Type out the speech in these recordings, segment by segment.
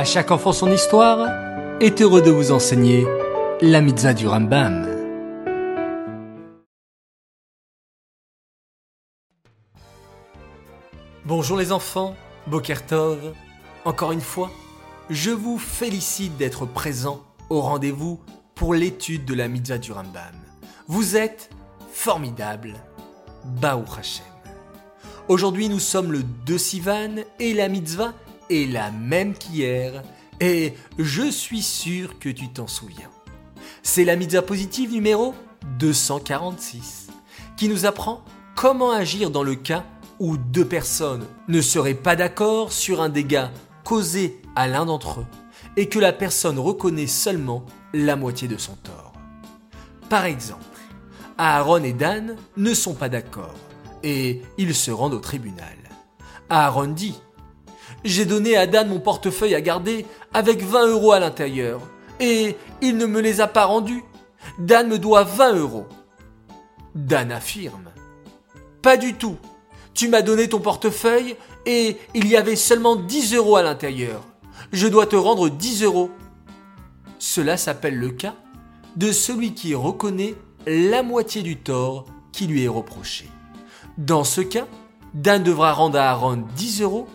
À chaque enfant son histoire est heureux de vous enseigner la mitzvah du Rambam. Bonjour les enfants, Bokertov. Encore une fois, je vous félicite d'être présents au rendez-vous pour l'étude de la mitzvah du Rambam. Vous êtes formidables. Baou Hashem. Aujourd'hui, nous sommes le 2 Sivan et la mitzvah la même qu'hier. Et je suis sûr que tu t'en souviens. C'est la mitzvah positive numéro 246 qui nous apprend comment agir dans le cas où deux personnes ne seraient pas d'accord sur un dégât causé à l'un d'entre eux et que la personne reconnaît seulement la moitié de son tort. Par exemple, Aaron et Dan ne sont pas d'accord et ils se rendent au tribunal. Aaron dit J'ai donné à Dan mon portefeuille à garder avec 20 euros à l'intérieur et il ne me les a pas rendus. Dan me doit 20 euros. Dan affirme Pas du tout. Tu m'as donné ton portefeuille et il y avait seulement 10 euros à l'intérieur. Je dois te rendre 10 euros. Cela s'appelle le cas de celui qui reconnaît la moitié du tort qui lui est reproché. Dans ce cas, Dan devra rendre à Aaron 10 euros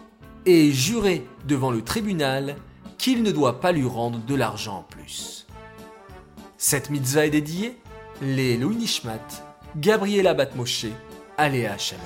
et jurer devant le tribunal qu'il ne doit pas lui rendre de l'argent en plus. Cette mitzvah est dédiée les Louis Nishmat, Gabriela Batmoshe, Aléa Shalom.